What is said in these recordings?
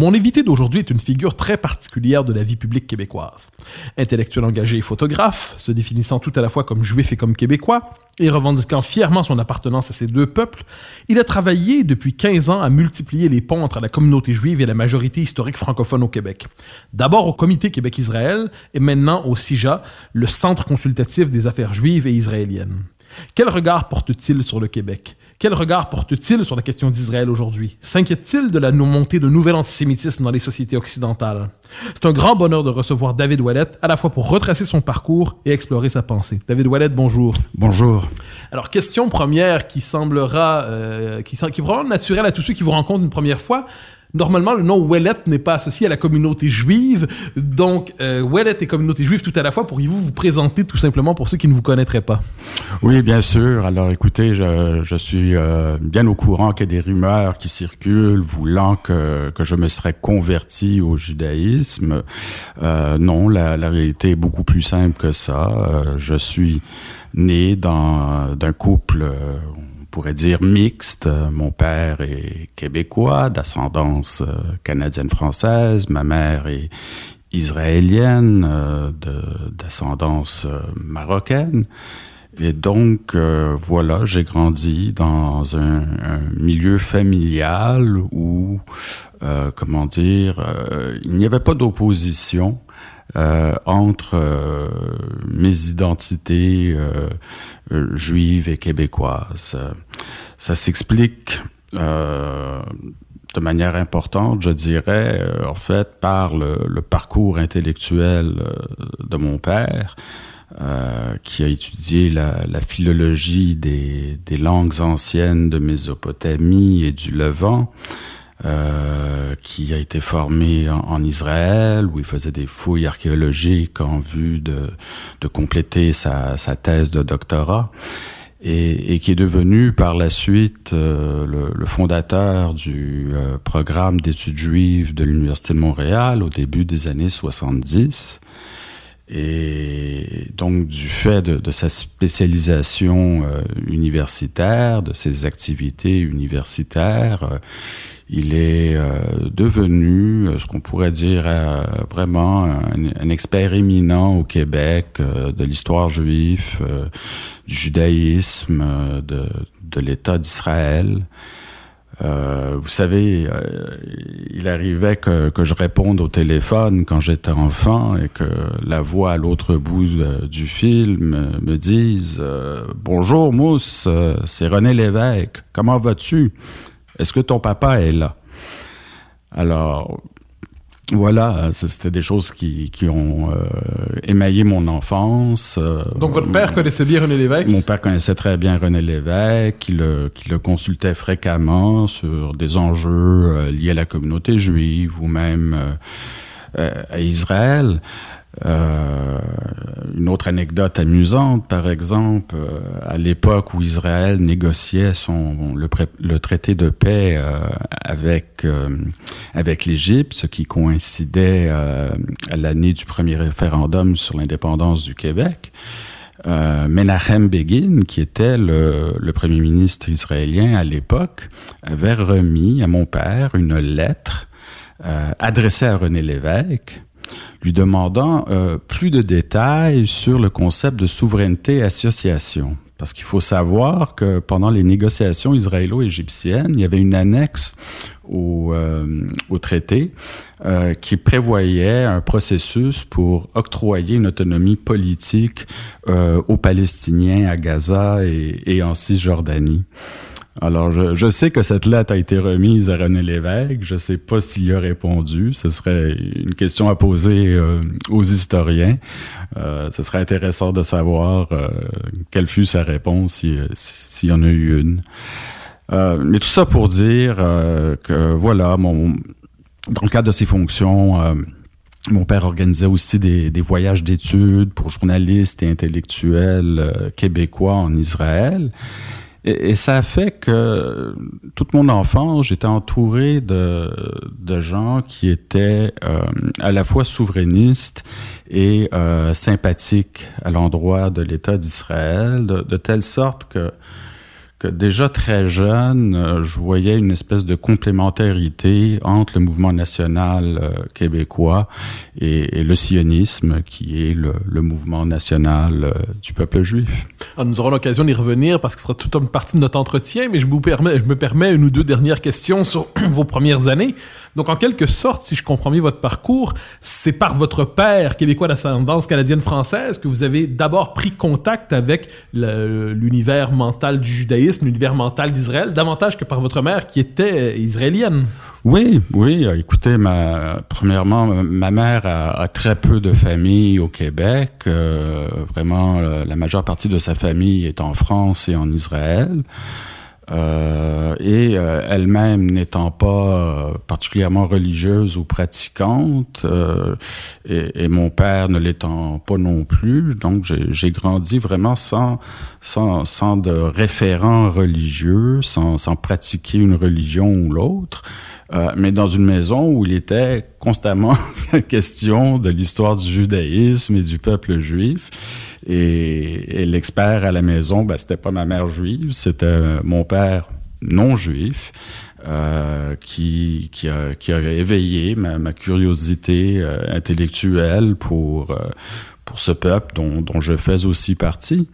Mon invité d'aujourd'hui est une figure très particulière de la vie publique québécoise. Intellectuel engagé et photographe, se définissant tout à la fois comme juif et comme québécois, et revendiquant fièrement son appartenance à ces deux peuples, il a travaillé depuis 15 ans à multiplier les ponts entre la communauté juive et la majorité historique francophone au Québec. D'abord au Comité Québec-Israël et maintenant au CIJA, le Centre consultatif des affaires juives et israéliennes. Quel regard porte-t-il sur le Québec? Quel regard porte-t-il sur la question d'Israël aujourd'hui? S'inquiète-t-il de la montée de nouvel antisémitisme dans les sociétés occidentales? C'est un grand bonheur de recevoir David Wallet, à la fois pour retracer son parcours et explorer sa pensée. David Wallet, bonjour. Bonjour. Alors, question première qui semblera, euh, qui, qui est probablement naturelle à tous ceux qui vous rencontrent une première fois. Normalement, le nom Ouellet n'est pas associé à la communauté juive. Donc, euh, Ouellet et communauté juive tout à la fois. Pourriez-vous vous présenter tout simplement pour ceux qui ne vous connaîtraient pas? Oui, bien sûr. Alors, écoutez, je, suis euh, bien au courant qu'il y a des rumeurs qui circulent voulant que, je me serais converti au judaïsme. Euh, non, la, la, réalité est beaucoup plus simple que ça. Euh, je suis né d'un couple pourrait dire mixte. Mon père est québécois, d'ascendance euh, canadienne-française. Ma mère est israélienne, euh, d'ascendance euh, marocaine. Et donc, euh, voilà, j'ai grandi dans un, un, milieu familial où, euh, comment dire, il n'y avait pas d'opposition euh, entre euh, mes identités euh, juives et québécoises. Ça s'explique de manière importante, je dirais, en fait, par le, le parcours intellectuel de mon père. Euh, qui a étudié la, la philologie des, des, langues anciennes de Mésopotamie et du Levant, euh, qui a été formé en, Israël, où il faisait des fouilles archéologiques en vue de, de compléter sa, sa, thèse de doctorat, et, et, qui est devenu par la suite euh, le, le, fondateur du euh, programme d'études juives de l'Université de Montréal au début des années 70. Et donc, du fait de, sa spécialisation euh, universitaire, de ses activités universitaires, euh, il est euh, devenu ce qu'on pourrait dire vraiment un, expert éminent au Québec de l'histoire juive, du judaïsme, de l'État d'Israël. Euh, vous savez, euh, il arrivait que, je réponde au téléphone quand j'étais enfant et que la voix à l'autre bout de, du film me dise euh, Bonjour Mousse, c'est René Lévesque, comment vas-tu? Est-ce que ton papa est là? Alors, voilà, c'était des choses qui, qui ont euh, émaillé mon enfance. Euh, Donc votre père connaissait bien René Lévesque? Mon père connaissait très bien René Lévesque, qui le, qui le consultait fréquemment sur des enjeux euh, liés à la communauté juive ou même euh, à Israël. Euh, une autre anecdote amusante, par exemple, euh, à l'époque où Israël négociait son le, traité de paix euh, avec euh, avec l'Égypte, ce qui coïncidait à l'année du premier référendum sur l'indépendance du Québec. Menachem Begin, qui était le premier ministre israélien à l'époque, avait remis à mon père une lettre adressée à René Lévesque lui demandant euh, plus de détails sur le concept de souveraineté-association. Parce qu'il faut savoir que pendant les négociations israélo-égyptiennes, il y avait une annexe au, euh, au traité euh, qui prévoyait un processus pour octroyer une autonomie politique euh, aux Palestiniens à Gaza et, et en Cisjordanie. Alors, je, je, sais que cette lettre a été remise à René Lévesque. Je ne sais pas s'il a répondu. Ce serait une question à poser euh, aux historiens. Euh, ce serait intéressant de savoir euh, quelle fut sa réponse, s'il si, y en a eu une. mais tout ça pour dire que voilà, mon, dans le cadre de ces fonctions, mon père organisait aussi des, des voyages d'études pour journalistes et intellectuels québécois en Israël. Et, ça a fait que toute mon enfance, j'étais entouré de, gens qui étaient euh, à la fois souverainistes et euh, sympathiques à l'endroit de l'État d'Israël, de, telle sorte que déjà très jeune, euh, je voyais une espèce de complémentarité entre le mouvement national euh, québécois et, le sionisme, qui est le, mouvement national euh, du peuple juif. Alors, nous aurons l'occasion d'y revenir parce que ce sera toute une partie de notre entretien, mais je, vous permets, je me permets une ou deux dernières questions sur vos premières années. Donc, en quelque sorte, si je comprends bien votre parcours, c'est par votre père québécois d'ascendance canadienne-française que vous avez d'abord pris contact avec l'univers mental du judaïsme, l'univers mental d'Israël, davantage que par votre mère qui était israélienne. Oui, oui. Écoutez, premièrement, ma mère a, très peu de famille au Québec. Euh, vraiment, la majeure partie de sa famille est en France et en Israël. Euh, et euh, elle-même n'étant pas euh, particulièrement religieuse ou pratiquante, et, et, mon père ne l'étant pas non plus, donc j'ai grandi vraiment sans, sans, sans de référent religieux, sans, sans pratiquer une religion ou l'autre. Mais dans une maison où il était constamment question de l'histoire du judaïsme et du peuple juif. Et, l'expert à la maison, ben, c'était pas ma mère juive, c'était mon père non juif. Euh, qui, qui, a, qui a éveillé ma, ma curiosité euh, intellectuelle pour, euh, pour ce peuple dont, dont je fais aussi partie.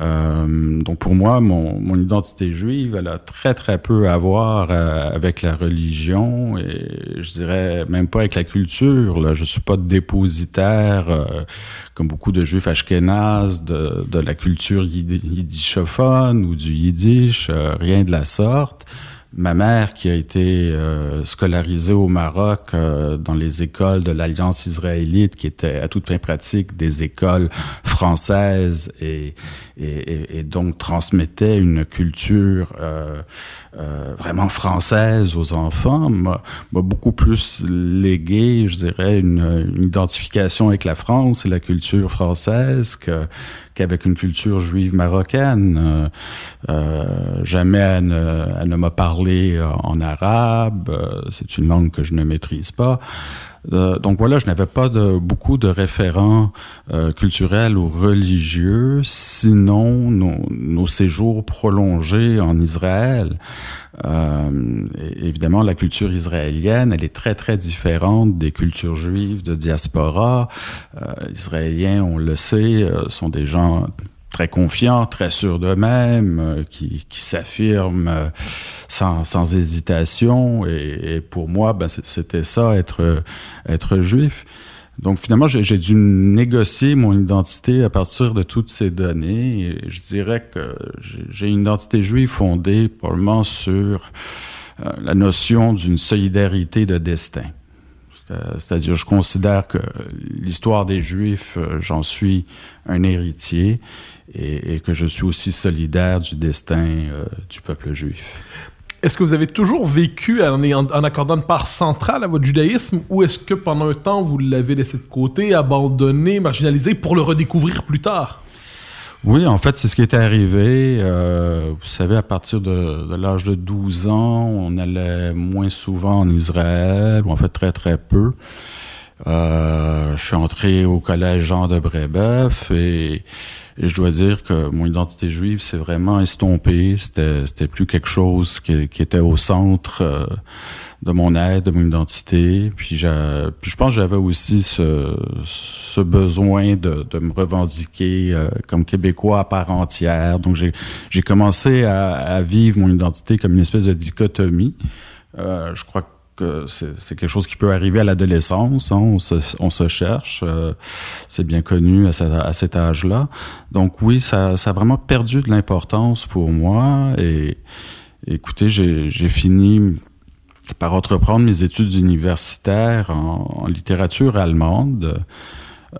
Euh, donc pour moi, mon, mon, identité juive, elle a très très peu à voir euh, avec la religion et je dirais même pas avec la culture. Là, je suis pas dépositaire euh, comme beaucoup de juifs ashkénazes de, de la culture yiddishophone ou du yiddish, rien de la sorte. Ma mère, qui a été euh, scolarisée au Maroc euh, dans les écoles de l'Alliance israélite, qui étaient à toute fin pratique des écoles françaises et, et, et donc transmettait une culture euh, euh, vraiment française aux enfants, m'a beaucoup plus légué, je dirais, une, une, identification avec la France et la culture française que qu'avec une culture juive marocaine. Euh, euh jamais elle ne, ne m'a parlé en arabe, c'est une langue que je ne maîtrise pas. Euh, donc voilà, je n'avais pas de, beaucoup de référents euh, culturels ou religieux, sinon nos, nos séjours prolongés en Israël. Euh, évidemment, la culture israélienne, elle est très très différente des cultures juives de diaspora. Euh, Israéliens, on le sait, sont des gens très confiants, très sûrs d'eux-mêmes, euh, qui, s'affirment euh, sans, sans, hésitation. Et, et, pour moi, ben, c'était ça, être, être juif. Donc finalement, j'ai dû négocier mon identité à partir de toutes ces données. Et je dirais que j'ai une identité juive fondée probablement sur euh, la notion d'une solidarité de destin. C'est-à-dire, je considère que l'histoire des Juifs, j'en suis un héritier et, que je suis aussi solidaire du destin euh, du peuple juif. Est-ce que vous avez toujours vécu en, accordant une part centrale à votre judaïsme ou est-ce que pendant un temps vous l'avez laissé de côté, abandonné, marginalisé pour le redécouvrir plus tard? Oui, en fait, c'est ce qui est arrivé. Euh, vous savez, à partir de, de l'âge de 12 ans, on allait moins souvent en Israël, ou en fait très très peu. Euh, je suis entré au collège Jean de Brébeuf et et je dois dire que mon identité juive s'est vraiment estompée. C'était, c'était plus quelque chose qui, qui était au centre euh, de mon aide, de mon identité. Puis, puis je pense que j'avais aussi ce, ce besoin de, de, me revendiquer euh, comme québécois à part entière. Donc j'ai, j'ai commencé à, à, vivre mon identité comme une espèce de dichotomie. Euh, je crois que que c'est quelque chose qui peut arriver à l'adolescence. Hein, on, se, on, se, cherche, euh, c'est bien connu à, à cet âge-là. Donc oui, ça, ça, a vraiment perdu de l'importance pour moi. Et écoutez, j'ai fini par entreprendre mes études universitaires en littérature allemande.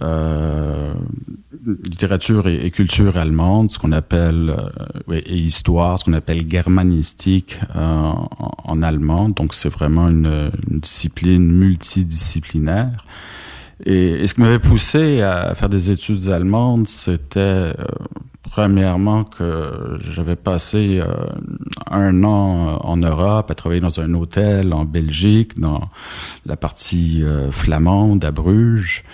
Euh, littérature et, culture allemande, ce qu'on appelle euh, et histoire, ce qu'on appelle germanistique euh, en, allemand. Donc c'est vraiment une, discipline multidisciplinaire. Et, ce qui m'avait poussé à faire des études allemandes, c'était premièrement que j'avais passé un an en Europe à travailler dans un hôtel en Belgique, dans la partie flamande à Bruges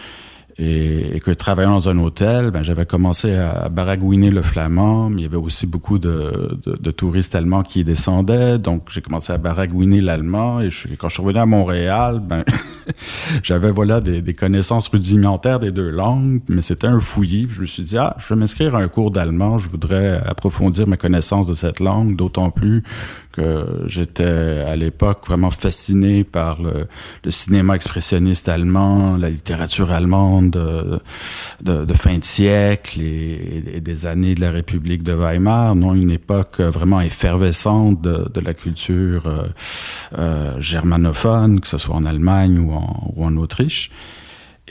et, que travaillant dans un hôtel, ben, j'avais commencé à baragouiner le flamand, mais il y avait aussi beaucoup de, de, de touristes allemands qui descendaient, donc j'ai commencé à baragouiner l'allemand, et je, quand je suis revenu à Montréal, ben, j'avais voilà des, des, connaissances rudimentaires des deux langues, mais c'était un fouillis. Je me suis dit, ah, je vais m'inscrire à un cours d'allemand, je voudrais approfondir ma connaissance de cette langue, d'autant plus que j'étais à l'époque vraiment fasciné par le, le, cinéma expressionniste allemand, la littérature allemande de, de, de fin de siècle et, des années de la République de Weimar, non une époque vraiment effervescente de, de la culture euh, euh, germanophone, que ce soit en Allemagne ou en, ou en Autriche.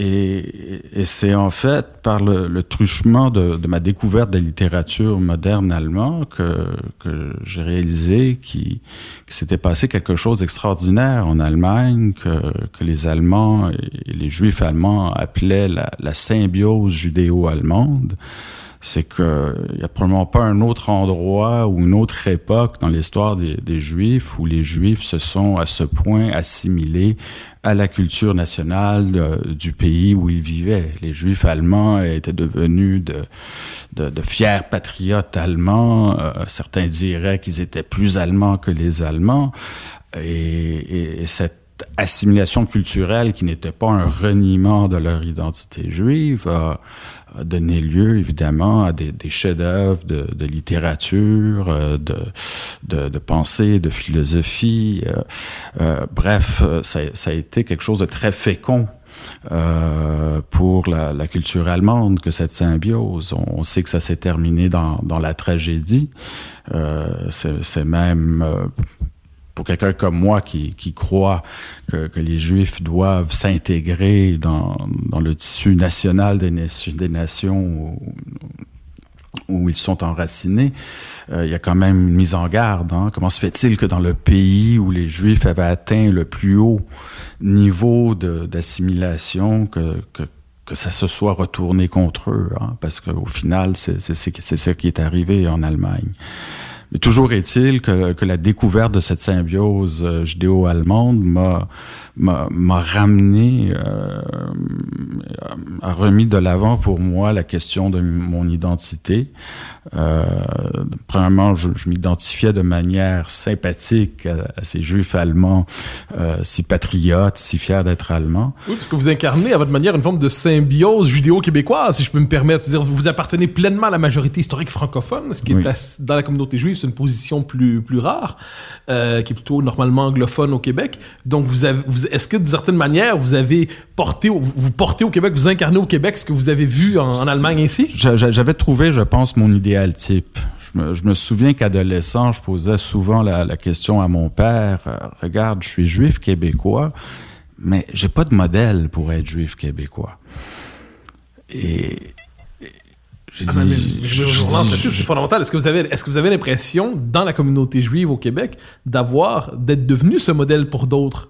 Et, et c'est en fait par le, le truchement de, de, ma découverte de la littérature moderne allemande que, que j'ai réalisé qu'il s'était passé quelque chose d'extraordinaire en Allemagne, que, que, les Allemands et les Juifs allemands appelaient la, la symbiose judéo-allemande c'est que il y a probablement pas un autre endroit ou une autre époque dans l'histoire des, Juifs où les Juifs se sont à ce point assimilés à la culture nationale euh, du pays où ils vivaient. Les Juifs allemands étaient devenus de, de, fiers patriotes allemands. Euh, certains diraient qu'ils étaient plus allemands que les Allemands. Et, et, et cette assimilation culturelle qui n'était pas un reniement de leur identité juive a, a donné lieu évidemment à des, des chefs-d'œuvre de, de, littérature, euh, de, de, de, pensée, de philosophie. Euh, euh, bref, ça, ça, a été quelque chose de très fécond. Euh, pour la, la, culture allemande que cette symbiose. On, sait que ça s'est terminé dans, dans la tragédie. Euh, C'est même pour quelqu'un comme moi qui, qui croit que, les Juifs doivent s'intégrer dans, dans, le tissu national des, des nations où, où, ils sont enracinés, euh, il y a quand même une mise en garde. Hein. Comment se fait-il que dans le pays où les Juifs avaient atteint le plus haut niveau d'assimilation, que, que, que ça se soit retourné contre eux? Hein? Parce qu'au final, c'est ce qui est arrivé en Allemagne. Mais toujours est-il que, que, la découverte de cette symbiose euh, judéo-allemande m'a m'a ramené, euh, a remis de l'avant pour moi la question de mon identité. Euh, premièrement, je, je m'identifiais de manière sympathique à, à ces juifs allemands, euh, si patriotes, si fiers d'être allemands. Oui, parce que vous incarnez à votre manière une forme de symbiose judéo-québécoise, si je peux me permettre. Dire, vous appartenez pleinement à la majorité historique francophone, ce qui oui. est dans la communauté juive, c'est une position plus, plus rare, euh, qui est plutôt normalement anglophone au Québec. Donc, vous avez, vous, est-ce que d'une certaine manière, vous avez porté, vous portez au Québec, vous incarnez au Québec ce que vous avez vu en, en Allemagne ici? J'avais trouvé, je pense, mon idéal type. Je me, je me souviens qu'adolescent, je posais souvent la, la, question à mon père, euh, regarde, je suis juif québécois, mais j'ai pas de modèle pour être juif québécois. Et, ah, c'est fondamental. Est-ce que vous avez, est-ce que vous avez l'impression, dans la communauté juive au Québec, d'avoir, d'être devenu ce modèle pour d'autres?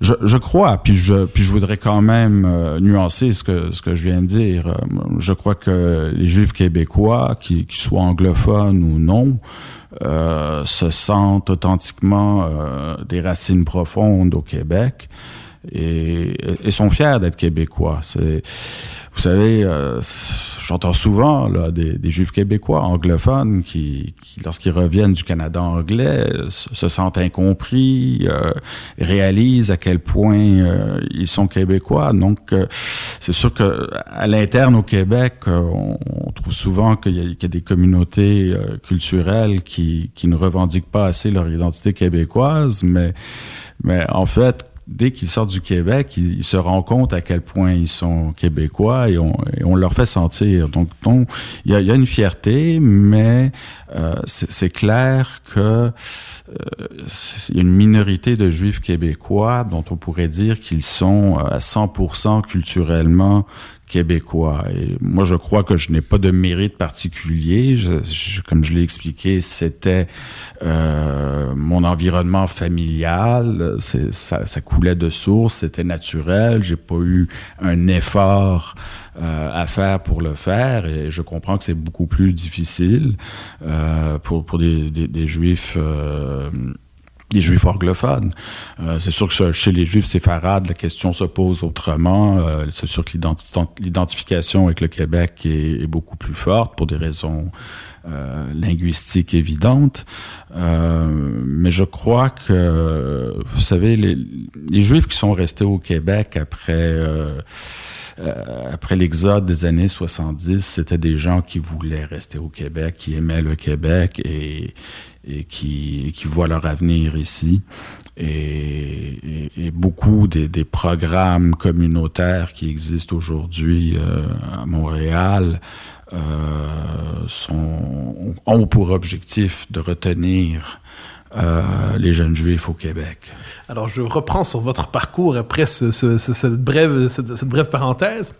Je, je, crois, puis je, puis je voudrais quand même euh, nuancer ce que, ce que je viens de dire. Je crois que les Juifs québécois, qui, qui soient anglophones ou non, euh, se sentent authentiquement euh, des racines profondes au Québec et, et sont fiers d'être québécois. C'est, vous savez, euh, j'entends souvent là, des, des, juifs québécois anglophones qui, qui lorsqu'ils reviennent du Canada anglais, se, se sentent incompris, euh, réalisent à quel point euh, ils sont québécois. Donc, c'est sûr que à l'interne au Québec, on, on, trouve souvent qu'il y, qu y, a des communautés culturelles qui, qui ne revendiquent pas assez leur identité québécoise, mais mais en fait, dès qu'ils sortent du Québec, ils, se rendent compte à quel point ils sont québécois et on, leur fait sentir. Donc, il y a, une fierté, mais euh, c'est clair que euh, il y a une minorité de juifs québécois dont on pourrait dire qu'ils sont à 100% culturellement québécois. Et moi, je crois que je n'ai pas de mérite particulier. comme je l'ai expliqué, c'était euh, mon environnement familial. Ça, coulait de source, c'était naturel. J'ai pas eu un effort euh, à faire pour le faire. Et je comprends que c'est beaucoup plus difficile euh, pour, pour des, des, des juifs. Euh, des juifs anglophones. Euh, c'est sûr que chez les juifs séfarades, la question se pose autrement. Euh, c'est sûr que l'identification avec le Québec est, beaucoup plus forte pour des raisons euh, linguistiques évidentes. Euh, mais je crois que, vous savez, les, les, juifs qui sont restés au Québec après... Euh, après l'exode des années 70, c'était des gens qui voulaient rester au Québec, qui aimaient le Québec et, et qui, qui voient leur avenir ici. Et, et, beaucoup des, des, programmes communautaires qui existent aujourd'hui euh, à Montréal euh, sont, ont pour objectif de retenir euh, les jeunes juifs au Québec. Alors, je reprends sur votre parcours après ce, ce, cette, brève, parenthèse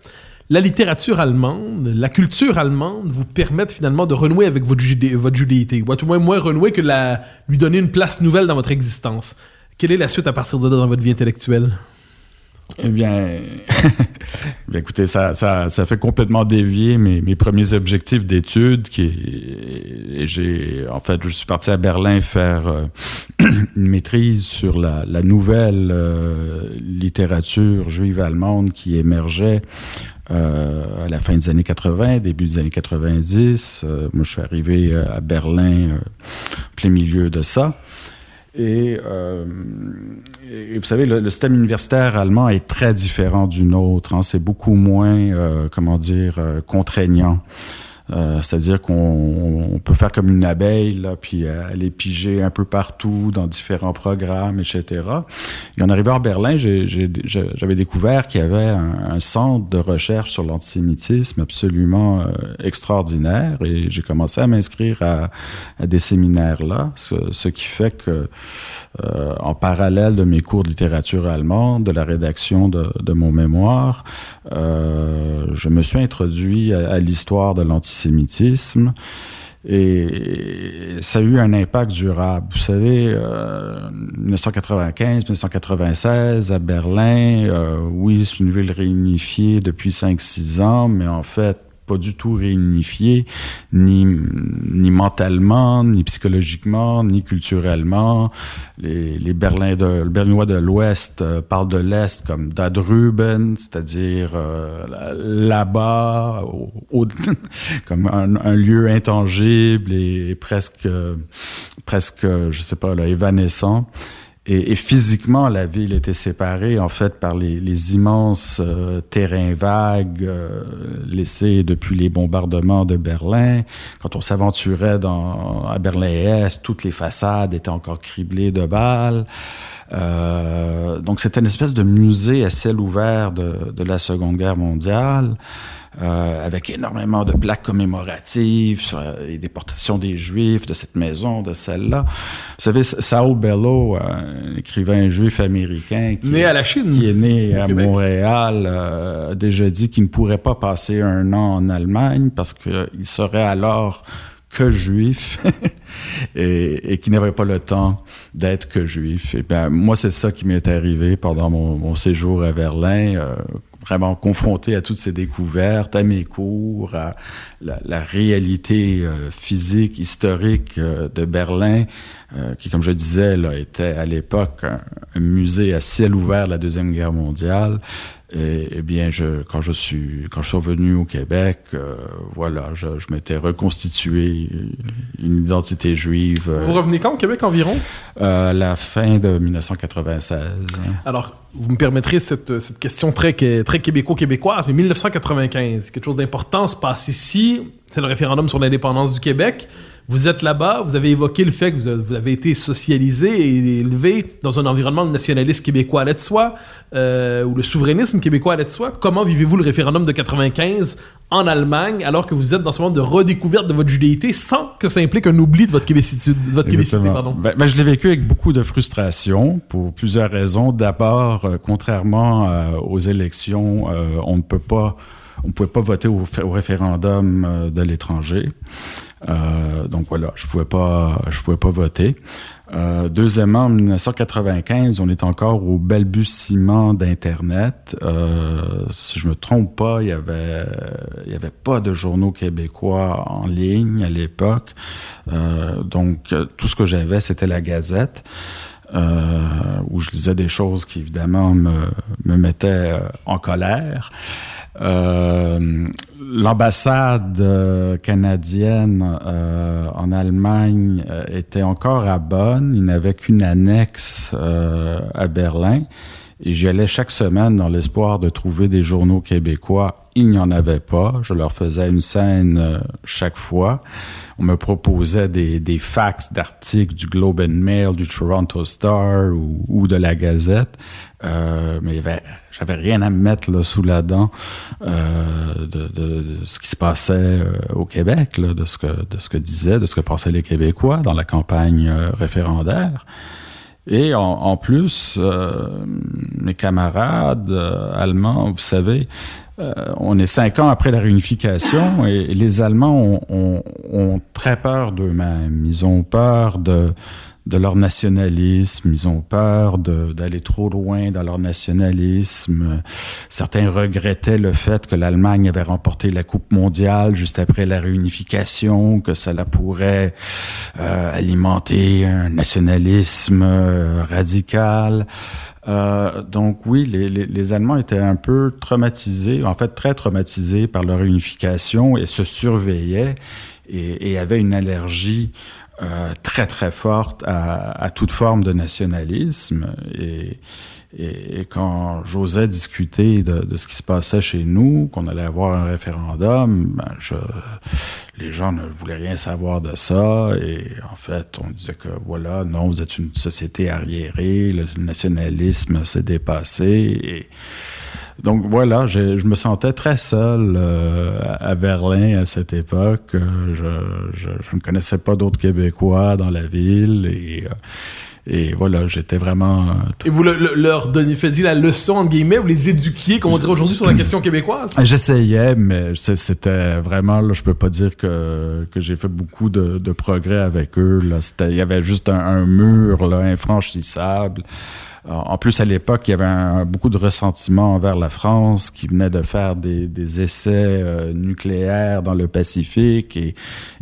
la littérature allemande, la culture allemande vous permettent finalement de renouer avec votre, judé judéité, ou à tout moins moins renouer que lui donner une place nouvelle dans votre existence. Quelle est la suite à partir de là dans votre vie intellectuelle? Eh bien, bien écoutez, ça, ça, ça, fait complètement dévier mes, mes premiers objectifs d'études. Qui, j'ai, en fait, je suis parti à Berlin faire euh, une maîtrise sur la, nouvelle euh, littérature juive allemande qui émergeait euh, à la fin des années 80, début des années 90. Euh, moi, je suis arrivé à Berlin, plein milieu de ça. Et, euh, vous savez, le, le, système universitaire allemand est très différent du nôtre. Hein. C'est beaucoup moins, euh, comment dire, contraignant. Euh, c'est-à-dire qu'on peut faire comme une abeille, là, puis aller piger un peu partout dans différents programmes, etc. Et en arrivant à Berlin, j'avais découvert qu'il y avait un, un, centre de recherche sur l'antisémitisme absolument euh, extraordinaire et j'ai commencé à m'inscrire à, à, des séminaires là, ce, ce qui fait que euh, en parallèle de mes cours de littérature allemande, de la rédaction de, de mon mémoire, euh, je me suis introduit à, à l'histoire de l'antisémitisme. Et ça a eu un impact durable. Vous savez, euh, 1995-1996, à Berlin, euh, oui, c'est une ville réunifiée depuis 5-6 ans, mais en fait, pas du tout réunifié, ni, ni mentalement, ni psychologiquement, ni culturellement. Les, les Berlins de, le Berlinois de l'Ouest euh, parlent de l'Est comme Dadruben, c'est-à-dire euh, là-bas, comme un, un, lieu intangible et, presque, presque, je sais pas, là, évanescent. Et, et, physiquement, la ville était séparée en fait par les, les immenses euh, terrains vagues euh, laissés depuis les bombardements de Berlin. Quand on s'aventurait dans à Berlin-Est, toutes les façades étaient encore criblées de balles. Euh, donc c'était une espèce de musée à ciel ouvert de, de la Seconde Guerre mondiale euh, avec énormément de plaques commémoratives sur euh, les déportations des Juifs de cette maison, de celle-là. Vous savez, Saul Bellow, un écrivain juif américain qui, né à la Chine, qui est né à Québec. Montréal, euh, a déjà dit qu'il ne pourrait pas passer un an en Allemagne parce qu'il serait alors que juif et, et qui n'avait pas le temps d'être que juif. Et ben moi c'est ça qui m'est arrivé pendant mon, mon, séjour à Berlin. Euh, vraiment confronté à toutes ces découvertes, à mes cours, à la, réalité euh, physique, historique euh, de Berlin, euh, qui, comme je disais, là, était à l'époque un, un, musée à ciel ouvert de la Deuxième Guerre mondiale. Et, eh bien, je, quand je suis quand je suis revenu au Québec, euh, voilà, je, je m'étais reconstitué une identité juive. Euh, vous revenez quand au Québec environ? euh, La fin de 1996. Alors, vous me permettrez cette, cette question très très québéco-québécoise, mais 1995, quelque chose d'important se passe ici. C'est le référendum sur l'indépendance du Québec. Vous êtes là-bas, vous avez évoqué le fait que vous avez été socialisé et élevé dans un environnement nationaliste québécois allait de soi, euh, ou le souverainisme québécois allait de soi. Comment vivez-vous le référendum de 95 en Allemagne alors que vous êtes dans ce moment de redécouverte de votre judéité sans que ça implique un oubli de votre québécitude, de votre québécité, pardon? Ben, ben, je l'ai vécu avec beaucoup de frustration pour plusieurs raisons. D'abord, euh, contrairement euh, aux élections, on ne peut pas on pouvait pas voter au, référendum de l'étranger. donc voilà, je pouvais pas, je pouvais pas voter. Euh, deuxièmement, en 1995, on est encore au balbutiement d'Internet. Euh, si je me trompe pas, il y avait, il y avait pas de journaux québécois en ligne à l'époque. Euh, donc, tout ce que j'avais, c'était la Gazette. Euh, où je lisais des choses qui évidemment me, me mettaient euh, en colère. Euh, l'ambassade euh, canadienne euh, en Allemagne était encore à Bonn. Il n'avait qu'une annexe à Berlin. Et j'y allais chaque semaine dans l'espoir de trouver des journaux québécois. Il n'y en avait pas. Je leur faisais une scène chaque fois. On me proposait des, des fax d'articles du Globe and Mail, du Toronto Star ou, ou de la Gazette. Euh, mais j'avais rien à me mettre là, sous la dent euh, de, ce qui se passait euh, au Québec, là, de ce que de ce que disaient, de ce que pensaient les Québécois dans la campagne euh, référendaire. Et en, plus, mes camarades allemands, vous savez, on est cinq ans après la réunification et, les Allemands ont très peur d'eux-mêmes. Ils ont peur de de leur nationalisme, ils ont peur d'aller trop loin dans leur nationalisme. Certains regrettaient le fait que l'Allemagne avait remporté la Coupe mondiale juste après la réunification, que cela pourrait euh, alimenter un nationalisme euh, radical. Euh, donc oui, les, Allemands étaient un peu traumatisés, en fait très traumatisés par leur réunification et se surveillaient et, avaient une allergie euh, très très forte à, toute forme de nationalisme et, quand j'osais discuter de, ce qui se passait chez nous, qu'on allait avoir un référendum, ben je, les gens ne voulaient rien savoir de ça et en fait on disait que voilà non vous êtes une société arriérée, le nationalisme s'est dépassé et donc voilà, je, me sentais très seul euh, à Berlin à cette époque. Je, ne connaissais pas d'autres Québécois dans la ville euh, et voilà, j'étais vraiment. Euh, et vous le, le, leur donniez, faisiez la leçon, en guillemets, vous les éduquiez, comme on dirait aujourd'hui, sur la question québécoise? J'essayais, mais c'était vraiment, là, je peux pas dire que, que j'ai fait beaucoup de, de, progrès avec eux. Là. Il y avait juste un, un mur là, infranchissable. En plus, à l'époque, il y avait beaucoup de ressentiment envers la France qui venait de faire des, essais euh, nucléaires dans le Pacifique et,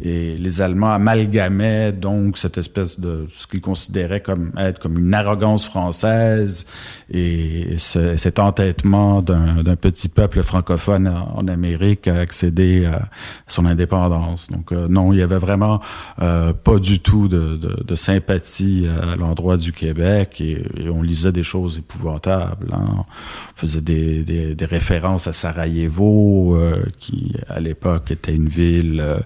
les Allemands amalgamaient donc cette espèce de ce qu'ils considéraient comme être comme une arrogance française et ce, cet entêtement d'un petit peuple francophone en, Amérique à accéder à son indépendance. Donc euh, non, il y avait vraiment euh, pas du tout de, sympathie à l'endroit du Québec et on lisait des choses épouvantables. Hein. On faisait des, références à Sarajevo, euh, qui à l'époque était une ville, euh,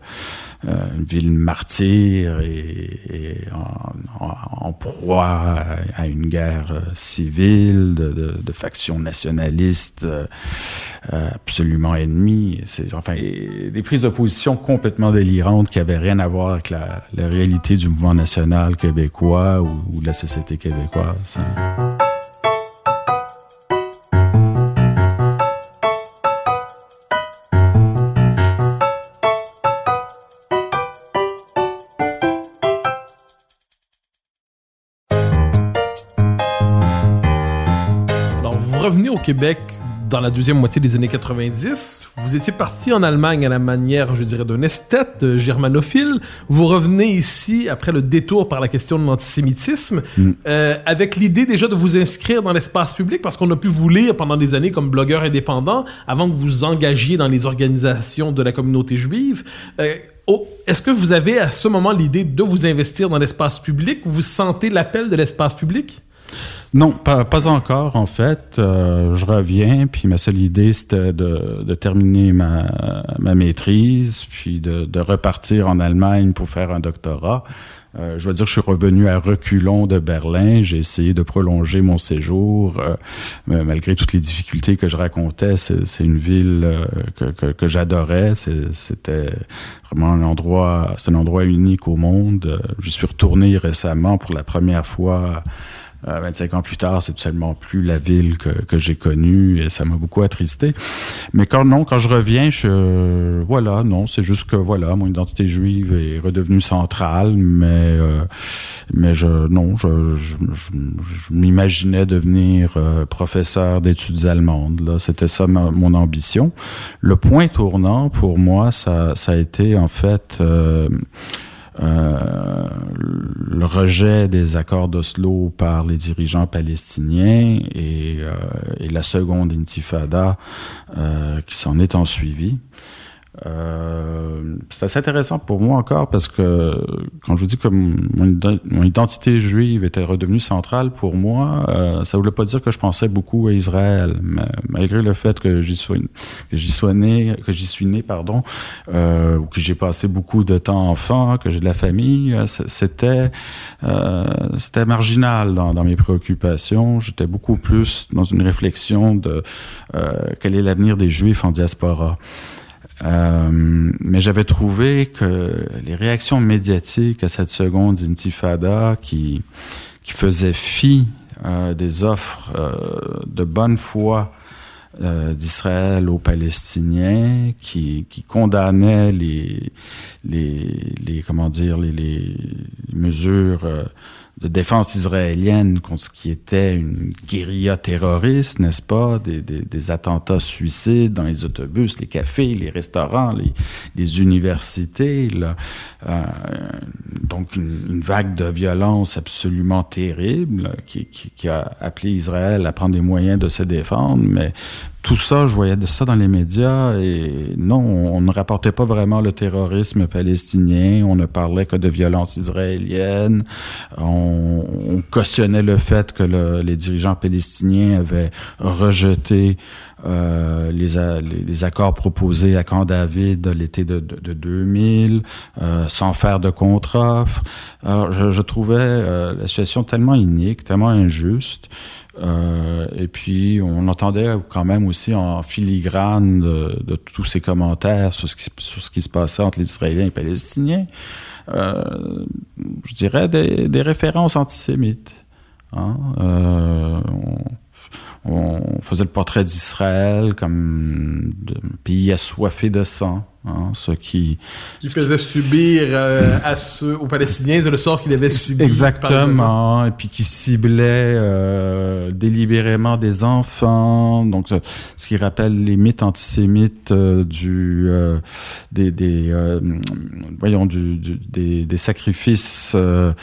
une ville martyre et, en, proie à, une guerre civile de, factions nationalistes euh, absolument ennemies. Enfin des prises de position complètement délirantes qui avaient rien à voir avec la, réalité du mouvement national québécois ou, de la société québécoise. Québec dans la deuxième moitié des années 90. Vous étiez parti en Allemagne à la manière, je dirais, d'un esthète euh, germanophile. Vous revenez ici après le détour par la question de l'antisémitisme, mm. euh, avec l'idée déjà de vous inscrire dans l'espace public, parce qu'on a pu vous lire pendant des années comme blogueur indépendant, avant que vous vous engagiez dans les organisations de la communauté juive. Euh, Oh, Est-ce que vous avez à ce moment l'idée de vous investir dans l'espace public? Vous sentez l'appel de l'espace public? Non, pas, pas encore en fait. Euh, je reviens, puis ma seule idée c'était de, de, terminer ma, ma maîtrise, puis de, de, repartir en Allemagne pour faire un doctorat. Euh, je veux dire, je suis revenu à reculons de Berlin. J'ai essayé de prolonger mon séjour, euh, malgré toutes les difficultés que je racontais. C'est une ville euh, que, que, que j'adorais. C'était vraiment un endroit, c'est un endroit unique au monde. Je suis retourné récemment pour la première fois 25 ans plus tard, c'est absolument plus la ville que, que j'ai connue et ça m'a beaucoup attristé. Mais quand non, quand je reviens, je voilà, non, c'est juste que voilà, mon identité juive est redevenue centrale, mais mais je non, je, je, je, m'imaginais devenir professeur d'études allemandes. Là, c'était ça mon ambition. Le point tournant pour moi, ça ça a été en fait euh, euh, le rejet des accords d'Oslo par les dirigeants palestiniens et, euh, et la seconde intifada qui s'en est en suivi. Euh, c'est assez intéressant pour moi encore parce que quand je vous dis que mon, identité juive était redevenue centrale pour moi, euh, ça voulait pas dire que je pensais beaucoup à Israël, malgré le fait que j'y sois, sois né, que j'y suis né, pardon, euh, ou que j'ai passé beaucoup de temps enfant, que j'ai de la famille, euh, c'était euh, c'était marginal dans, mes préoccupations. J'étais beaucoup plus dans une réflexion de quel est l'avenir des Juifs en diaspora. Euh, mais j'avais trouvé que les réactions médiatiques à cette seconde intifada qui, qui faisait fi euh, des offres euh, de bonne foi d'Israël aux Palestiniens, qui, qui condamnaient les, les, les, comment dire, les, les mesures de défense israélienne contre ce qui était une guérilla terroriste, n'est-ce pas? Des, des, des, attentats suicides dans les autobus, les cafés, les restaurants, les, les universités. Là. Euh, donc, une, une, vague de violence absolument terrible qui, qui, qui, a appelé Israël à prendre des moyens de se défendre. Mais tout ça, je voyais de ça dans les médias et non, on ne rapportait pas vraiment le terrorisme palestinien, on ne parlait que de violence israélienne, on, on cautionnait le fait que le, les dirigeants palestiniens avaient rejeté euh, les, accords proposés à Camp David l'été de, de, de, 2000, euh, sans faire de contre-offre. Alors, je, je trouvais euh, la situation tellement inique, tellement injuste. Euh, et puis, on entendait quand même aussi en filigrane de, tous ces commentaires sur ce, qui, se passait entre les Israéliens et les Palestiniens, euh, je dirais des, des références antisémites. Hein? Euh, on, on, faisait le portrait d'Israël comme un pays assoiffé de sang. Hein, ce qui qui faisait subir euh, à ceux, aux Palestiniens le sort qu'ils devaient subir exactement et puis qui ciblait euh, délibérément des enfants. Donc ce qui rappelle les mythes antisémites euh, du euh, des, des euh, voyons du, du, des, des sacrifices euh,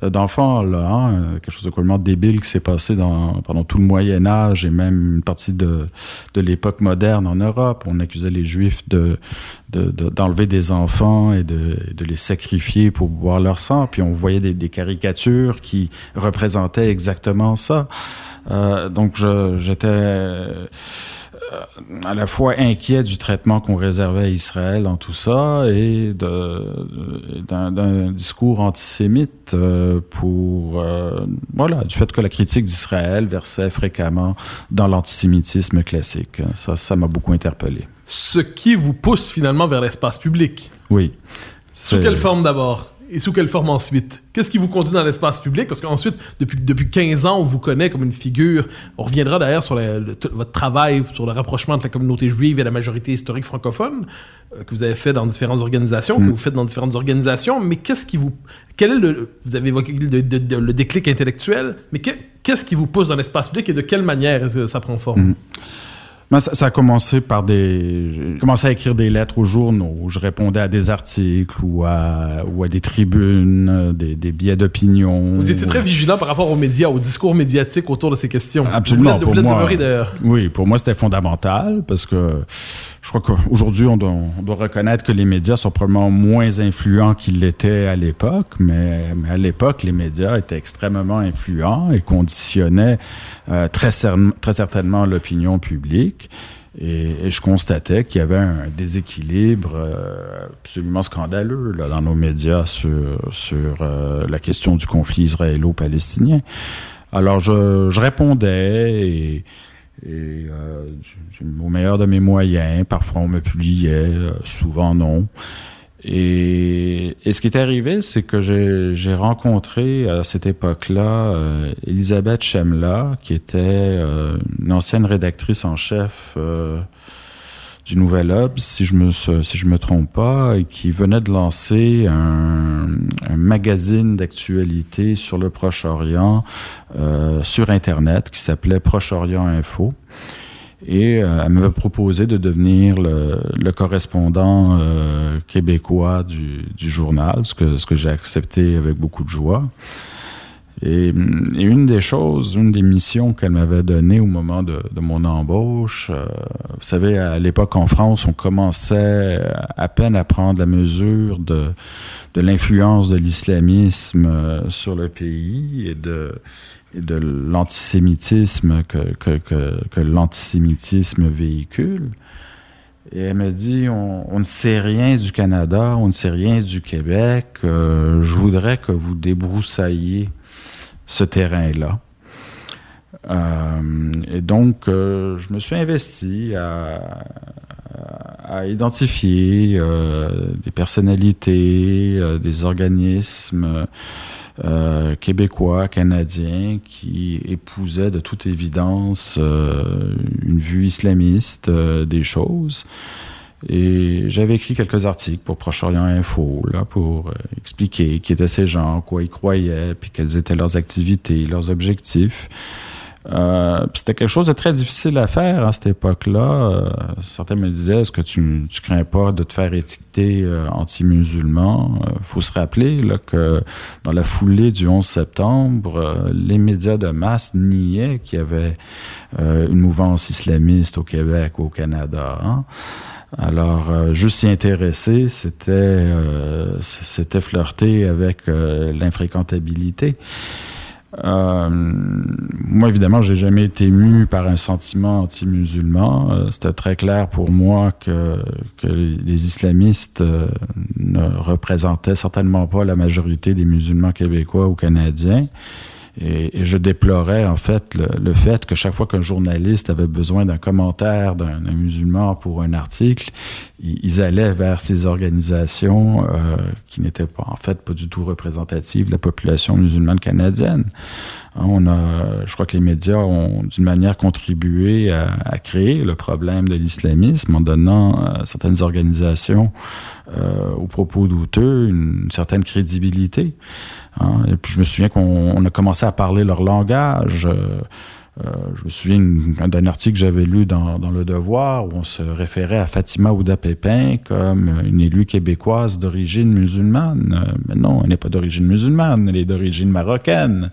d'enfants là hein, quelque chose de complètement débile qui s'est passé dans pendant tout le Moyen Âge et même une partie de de l'époque moderne en Europe. On accusait les Juifs de d'enlever de, des enfants et de, de, les sacrifier pour boire leur sang. Puis on voyait des, des caricatures qui représentaient exactement ça. Euh, donc j'étais à la fois inquiet du traitement qu'on réservait à Israël dans tout ça et d'un discours antisémite euh, pour euh, voilà du fait que la critique d'Israël versait fréquemment dans l'antisémitisme classique. Ça, ça m'a beaucoup interpellé ce qui vous pousse finalement vers l'espace public. Oui. Sous quelle forme d'abord? Et sous quelle forme ensuite? Qu'est-ce qui vous conduit dans l'espace public? Parce qu'ensuite, depuis, depuis 15 ans, on vous connaît comme une figure. On reviendra d'ailleurs sur la, le, votre travail sur le rapprochement entre la communauté juive et la majorité historique francophone euh, que vous avez fait dans différentes organisations, mm. que vous faites dans différentes organisations. Mais qu'est-ce qui vous... Quel est le... Vous avez évoqué le, de, de, le déclic intellectuel, mais qu'est-ce qui vous pousse dans l'espace public et de quelle manière ça prend forme? Mm. Ben, ça, ça, a commencé par des. J'ai commencé à écrire des lettres aux journaux. Je répondais à des articles ou à, ou à des tribunes, des, des billets d'opinion. Vous étiez très vigilant par rapport aux médias, au discours médiatique autour de ces questions. Absolument. Vous vous moi. Oui, pour moi, c'était fondamental parce que je crois qu'aujourd'hui, on doit, on doit reconnaître que les médias sont probablement moins influents qu'ils l'étaient à l'époque, mais, mais, à l'époque, les médias étaient extrêmement influents et conditionnaient euh, très, très certainement l'opinion publique. Et, je constatais qu'il y avait un déséquilibre euh, absolument scandaleux là, dans nos médias sur, sur euh, la question du conflit israélo-palestinien. Alors, je, je répondais euh, au meilleur de mes moyens. Parfois, on me publiait, souvent non. Et, ce qui est arrivé, c'est que j'ai rencontré à cette époque-là euh, Elisabeth Chemla, qui était euh, une ancienne rédactrice en chef euh, du Nouvel Obs, si je me si je me trompe pas, et qui venait de lancer un, un magazine d'actualité sur le Proche-Orient sur Internet qui s'appelait Proche-Orient Info. Et euh, elle m'avait proposé de devenir le, correspondant euh, québécois du, journal, ce que, j'ai accepté avec beaucoup de joie. Et, et, une des choses, une des missions qu'elle m'avait données au moment de, mon embauche, euh, vous savez, à l'époque en France, on commençait à peine à prendre la mesure de, de l'influence de l'islamisme sur le pays et de de l'antisémitisme que, l'antisémitisme véhicule. Et elle me dit, on, ne sait rien du Canada, on ne sait rien du Québec. Euh, je voudrais que vous débroussailliez ce terrain-là. Euh, et donc, euh, je me suis investi à, identifier des personnalités, des organismes euh, québécois, canadiens, qui épousaient de toute évidence euh, une vue islamiste euh, des choses. Et j'avais écrit quelques articles pour Proche-Orient Info, là, pour expliquer qui étaient ces gens, quoi ils croyaient, puis quelles étaient leurs activités, leurs objectifs. Euh, c'était quelque chose de très difficile à faire à cette époque-là. Euh, certains me disaient, est-ce que tu, tu crains pas de te faire étiqueter euh, anti-musulman? Il faut se rappeler que dans la foulée du 11 septembre, les médias de masse niaient qu'il y avait une mouvance islamiste au Québec, au Canada. Hein. Alors, juste s'y intéresser, c'était c'était flirter avec l'infréquentabilité. Euh, moi, évidemment, j'ai jamais été ému par un sentiment anti-musulman. Euh, C'était très clair pour moi que, les islamistes euh, ne représentaient certainement pas la majorité des musulmans québécois ou canadiens. Et, et, je déplorais en fait le, le fait que chaque fois qu'un journaliste avait besoin d'un commentaire d'un musulman pour un article, ils, ils allaient vers ces organisations euh, qui n'étaient pas en fait pas du tout représentatives de la population musulmane canadienne. Hein, on a, je crois que les médias ont d'une manière contribué à, à, créer le problème de l'islamisme en donnant à certaines organisations euh, aux propos douteux une certaine crédibilité. Hein? Et puis je me souviens qu'on a commencé à parler leur langage. Euh, euh, je me souviens d'un article que j'avais lu dans, dans, Le Devoir où on se référait à Fatima Ouda Pépin comme une élue québécoise d'origine musulmane. Euh, mais non, elle n'est pas d'origine musulmane, elle est d'origine marocaine.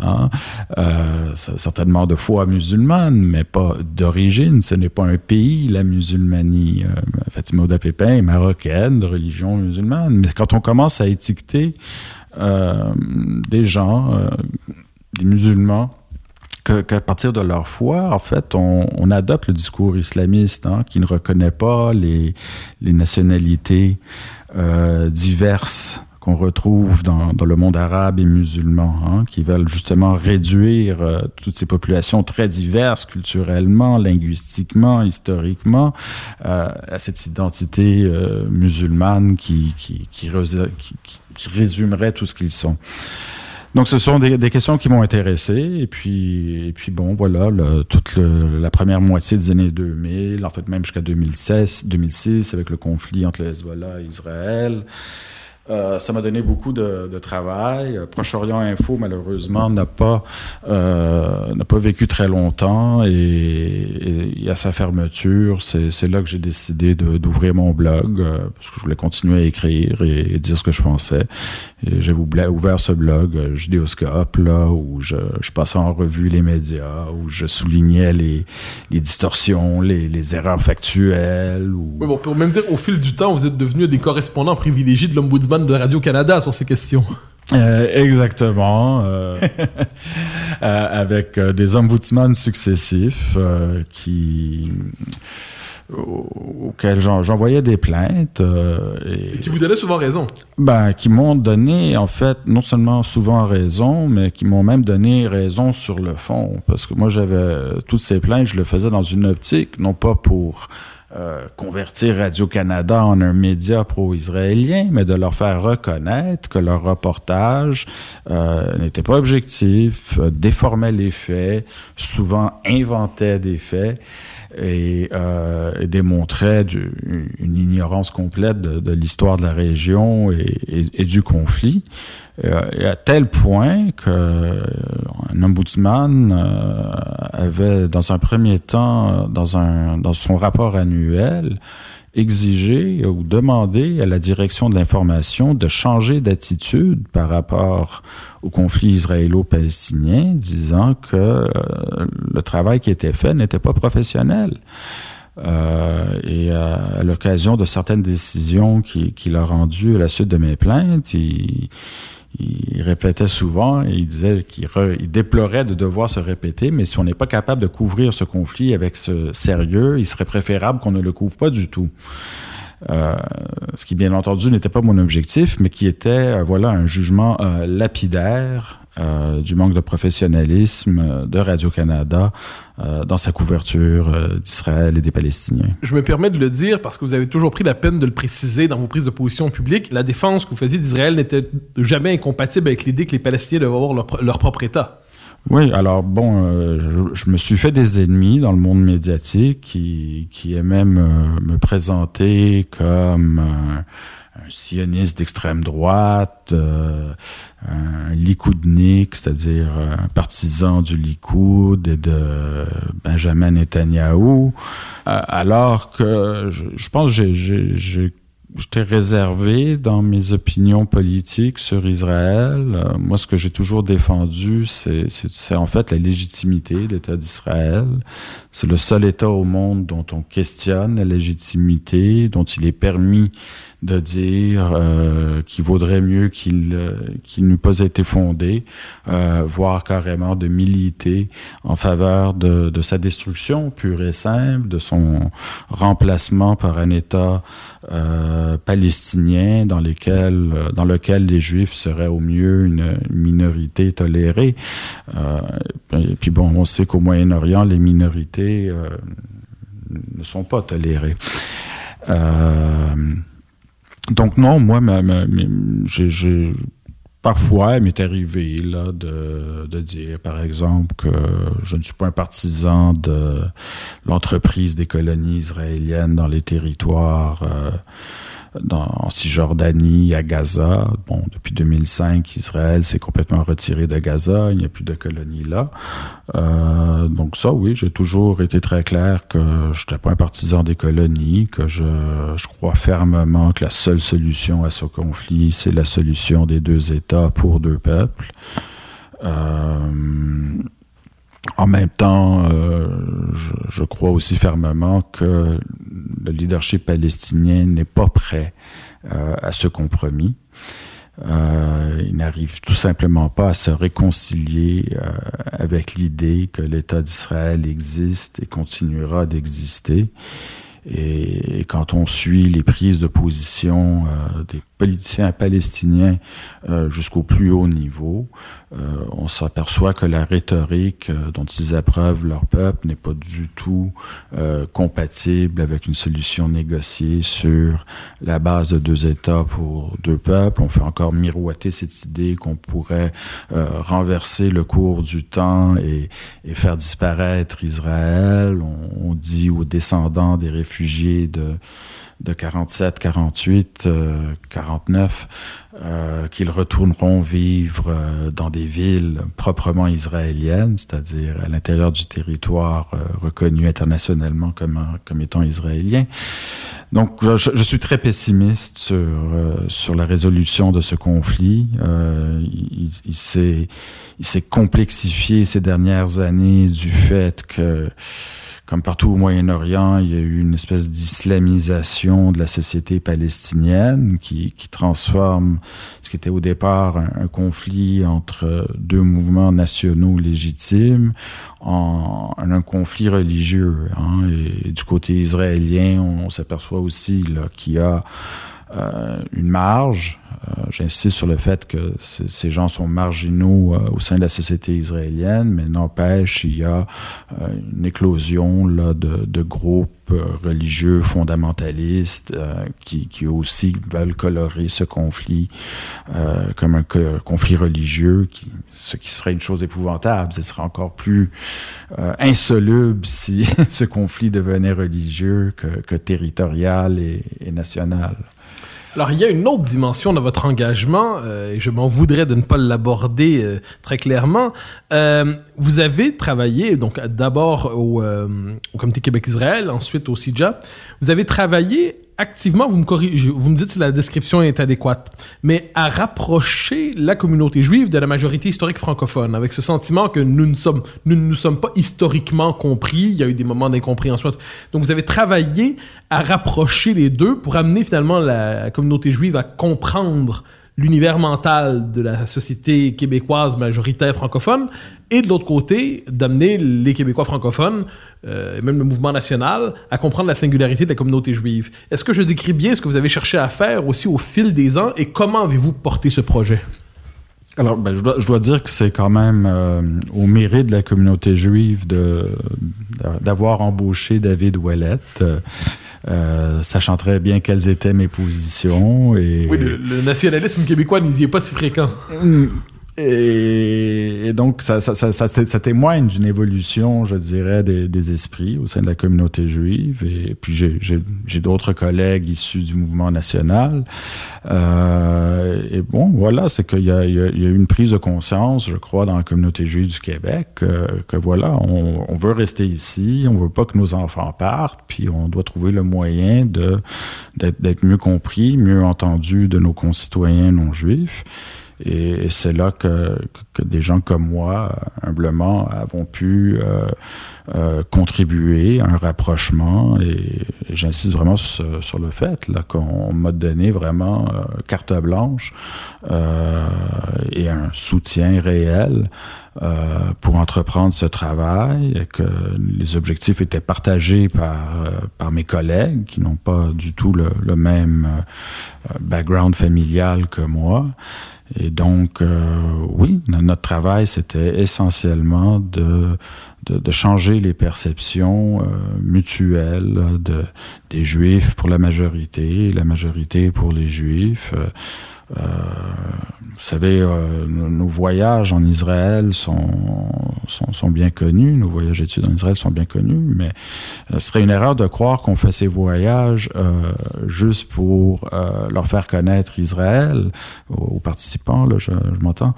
Hein? Euh, certainement de foi musulmane, mais pas d'origine. Ce n'est pas un pays, la musulmanie. Euh, Fatima Ouda Pépin est marocaine, de religion musulmane. Mais quand on commence à étiqueter des gens, euh, des musulmans, qu'à partir de leur foi, en fait, on, adopte le discours islamiste hein, qui ne reconnaît pas les, nationalités euh, diverses qu'on retrouve dans, le monde arabe et musulman, hein, qui veulent justement réduire euh, toutes ces populations très diverses culturellement, linguistiquement, historiquement, euh, à cette identité euh, musulmane qui, qui, qui, qui, qui résumerait tout ce qu'ils sont. Donc, ce sont des, questions qui m'ont intéressé. Et puis, et puis bon, voilà, toute la première moitié des années 2000, en fait même jusqu'à 2016, 2006, avec le conflit entre le Hezbollah et Israël. Euh, ça m'a donné beaucoup de, de travail. Proche-Orient Info, malheureusement, n'a pas euh, n'a pas vécu très longtemps et, et, à sa fermeture, c'est là que j'ai décidé d'ouvrir mon blog euh, parce que je voulais continuer à écrire et dire ce que je pensais. J'ai ouvert ce blog euh, Judéoscope là où je, je, passais en revue les médias, où je soulignais les, les distorsions, les, les, erreurs factuelles. Ou... Oui, bon, on peut même dire au fil du temps, vous êtes devenu des correspondants privilégiés de l'Ombudsman de Radio-Canada sur ces questions. Euh, exactement, euh, euh, avec des ombudsman successifs qui auxquels j'envoyais des plaintes. Euh, et, et, qui vous donnaient souvent raison. Ben, qui m'ont donné, en fait, non seulement souvent raison, mais qui m'ont même donné raison sur le fond. Parce que moi, j'avais toutes ces plaintes, je le faisais dans une optique, non pas pour euh, convertir Radio-Canada en un média pro-israélien, mais de leur faire reconnaître que leur reportage euh, n'était pas objectif, euh, déformait les faits, souvent inventait des faits et, euh, démontrait une ignorance complète de, l'histoire de la région et, du conflit. Euh, et à tel point que euh, ombudsman euh, avait, dans un premier temps, dans, un, dans son rapport annuel, exigé ou demandé à la direction de l'information de changer d'attitude par rapport au conflit israélo-palestinien, disant que le travail qui était fait n'était pas professionnel. Euh, et à l'occasion de certaines décisions qu'il qui a rendues à la suite de mes plaintes, il, il répétait souvent et il disait qu'il déplorait de devoir se répéter, mais si on n'est pas capable de couvrir ce conflit avec ce sérieux, il serait préférable qu'on ne le couvre pas du tout. Euh, ce qui, bien entendu, n'était pas mon objectif, mais qui était, euh, voilà, un jugement euh, lapidaire euh, du manque de professionnalisme de Radio-Canada euh, dans sa couverture euh, d'Israël et des Palestiniens. Je me permets de le dire parce que vous avez toujours pris la peine de le préciser dans vos prises de position publiques. La défense que vous faisiez d'Israël n'était jamais incompatible avec l'idée que les Palestiniens devaient avoir leur, leur propre État. Oui, alors bon, euh, je, je, me suis fait des ennemis dans le monde médiatique qui, qui aimaient me, me présenter comme un sioniste d'extrême droite, euh, un likoudnik, c'est-à-dire un partisan du Likoud et de Benjamin Netanyahou, alors que je, pense que j'étais réservé dans mes opinions politiques sur Israël. Euh, moi, ce que j'ai toujours défendu, c'est en fait la légitimité de l'État d'Israël. C'est le seul État au monde dont on questionne la légitimité, dont il est permis de dire euh, qu'il vaudrait mieux qu'il euh, qu'il n'eût pas été fondé, euh, voire carrément de militer en faveur de, sa destruction pure et simple, de son remplacement par un État palestinien dans, lequel les Juifs seraient au mieux une, minorité tolérée. et puis bon, on sait qu'au Moyen-Orient, les minorités ne sont pas tolérées. Donc non, moi, ma, ma, j'ai parfois, il m'est arrivé là de, dire, par exemple, que je ne suis pas un partisan de l'entreprise des colonies israéliennes dans les territoires. Euh, dans, en Cisjordanie, à Gaza. Bon, depuis 2005, Israël s'est complètement retiré de Gaza. Il n'y a plus de colonies là. Euh, donc ça, oui, j'ai toujours été très clair que je n'étais pas un partisan des colonies, que je, je crois fermement que la seule solution à ce conflit, c'est la solution des deux États pour deux peuples. Euh, en même temps, euh, je, je, crois aussi fermement que le leadership palestinien n'est pas prêt euh, à ce compromis. Euh, il n'arrive tout simplement pas à se réconcilier euh, avec l'idée que l'État d'Israël existe et continuera d'exister. Et, quand on suit les prises de position euh, des politiciens palestiniens euh, jusqu'au plus haut niveau, euh, on s'aperçoit que la rhétorique euh, dont ils appreuvent leur peuple n'est pas du tout euh, compatible avec une solution négociée sur la base de deux États pour deux peuples. On fait encore miroiter cette idée qu'on pourrait euh, renverser le cours du temps et, et faire disparaître Israël. On, on dit aux descendants des réfugiés de de 47, 48, euh, 49, euh, qu'ils retourneront vivre euh, dans des villes proprement israéliennes, c'est-à-dire à, l'intérieur du territoire euh, reconnu internationalement comme, comme étant israélien. Donc, je, suis très pessimiste sur, euh, sur la résolution de ce conflit. Euh, il il s'est complexifié ces dernières années du fait que comme partout au Moyen-Orient, il y a eu une espèce d'islamisation de la société palestinienne qui, qui, transforme ce qui était au départ un, conflit entre deux mouvements nationaux légitimes en, en un conflit religieux. Hein. Et, du côté israélien, on, on s'aperçoit aussi qu'il y a une marge. J'insiste sur le fait que ces gens sont marginaux au sein de la société israélienne, mais n'empêche, il y a une éclosion là, de, de groupes religieux fondamentalistes euh, qui, qui, aussi veulent colorer ce conflit euh, comme un conflit religieux, qui, ce qui serait une chose épouvantable. Ce serait encore plus euh, insoluble si ce conflit devenait religieux que, que territorial et, et national. Alors, il y a une autre dimension de votre engagement, euh, et je m'en voudrais de ne pas l'aborder euh, très clairement. Euh, vous avez travaillé, donc d'abord au, Comité Québec-Israël, ensuite au CIJA. Vous avez travaillé activement, vous me corrigez, vous me dites si la description est adéquate, mais à rapprocher la communauté juive de la majorité historique francophone, avec ce sentiment que nous ne sommes, nous ne nous sommes pas historiquement compris, il y a eu des moments d'incompréhension. Donc vous avez travaillé à rapprocher les deux pour amener finalement la communauté juive à comprendre l'univers mental de la société québécoise majoritaire francophone, et de l'autre côté, d'amener les Québécois francophones, euh, et même le mouvement national, à comprendre la singularité de la communauté juive. Est-ce que je décris bien ce que vous avez cherché à faire aussi au fil des ans, et comment avez-vous porté ce projet? Alors, ben, je, dois, je, dois, dire que c'est quand même euh, au mérite de la communauté juive de, d'avoir embauché David Ouellette. Euh, sachant très bien quelles étaient mes positions. Et... Oui, le, nationalisme québécois n'y est pas si fréquent. Et, donc, ça, ça, ça, ça, témoigne d'une évolution, je dirais, des, des, esprits au sein de la communauté juive. Et puis, j'ai d'autres collègues issus du mouvement national. Euh, et bon, voilà, c'est qu'il y, y, a eu une prise de conscience, je crois, dans la communauté juive du Québec, que voilà, on, on, veut rester ici, on veut pas que nos enfants partent, puis on doit trouver le moyen d'être mieux compris, mieux entendu de nos concitoyens non juifs. Et, c'est là que, que, des gens comme moi, humblement, avons pu euh, euh, contribuer à un rapprochement. Et, j'insiste vraiment sur, sur, le fait là qu'on m'a donné vraiment euh, carte blanche euh, et un soutien réel. Euh, pour entreprendre ce travail, et que les objectifs étaient partagés par, euh, par mes collègues qui n'ont pas du tout le, le même background familial que moi. Et donc, euh, oui, notre travail, c'était essentiellement de, de, de, changer les perceptions euh, mutuelles de, des Juifs pour la majorité, la majorité pour les Juifs. Euh, euh, vous savez, euh, nos, voyages en Israël sont, sont, sont, bien connus, nos voyages d'études en Israël sont bien connus, mais euh, ce serait une erreur de croire qu'on fait ces voyages euh, juste pour euh, leur faire connaître Israël aux, participants, là, je, je m'entends.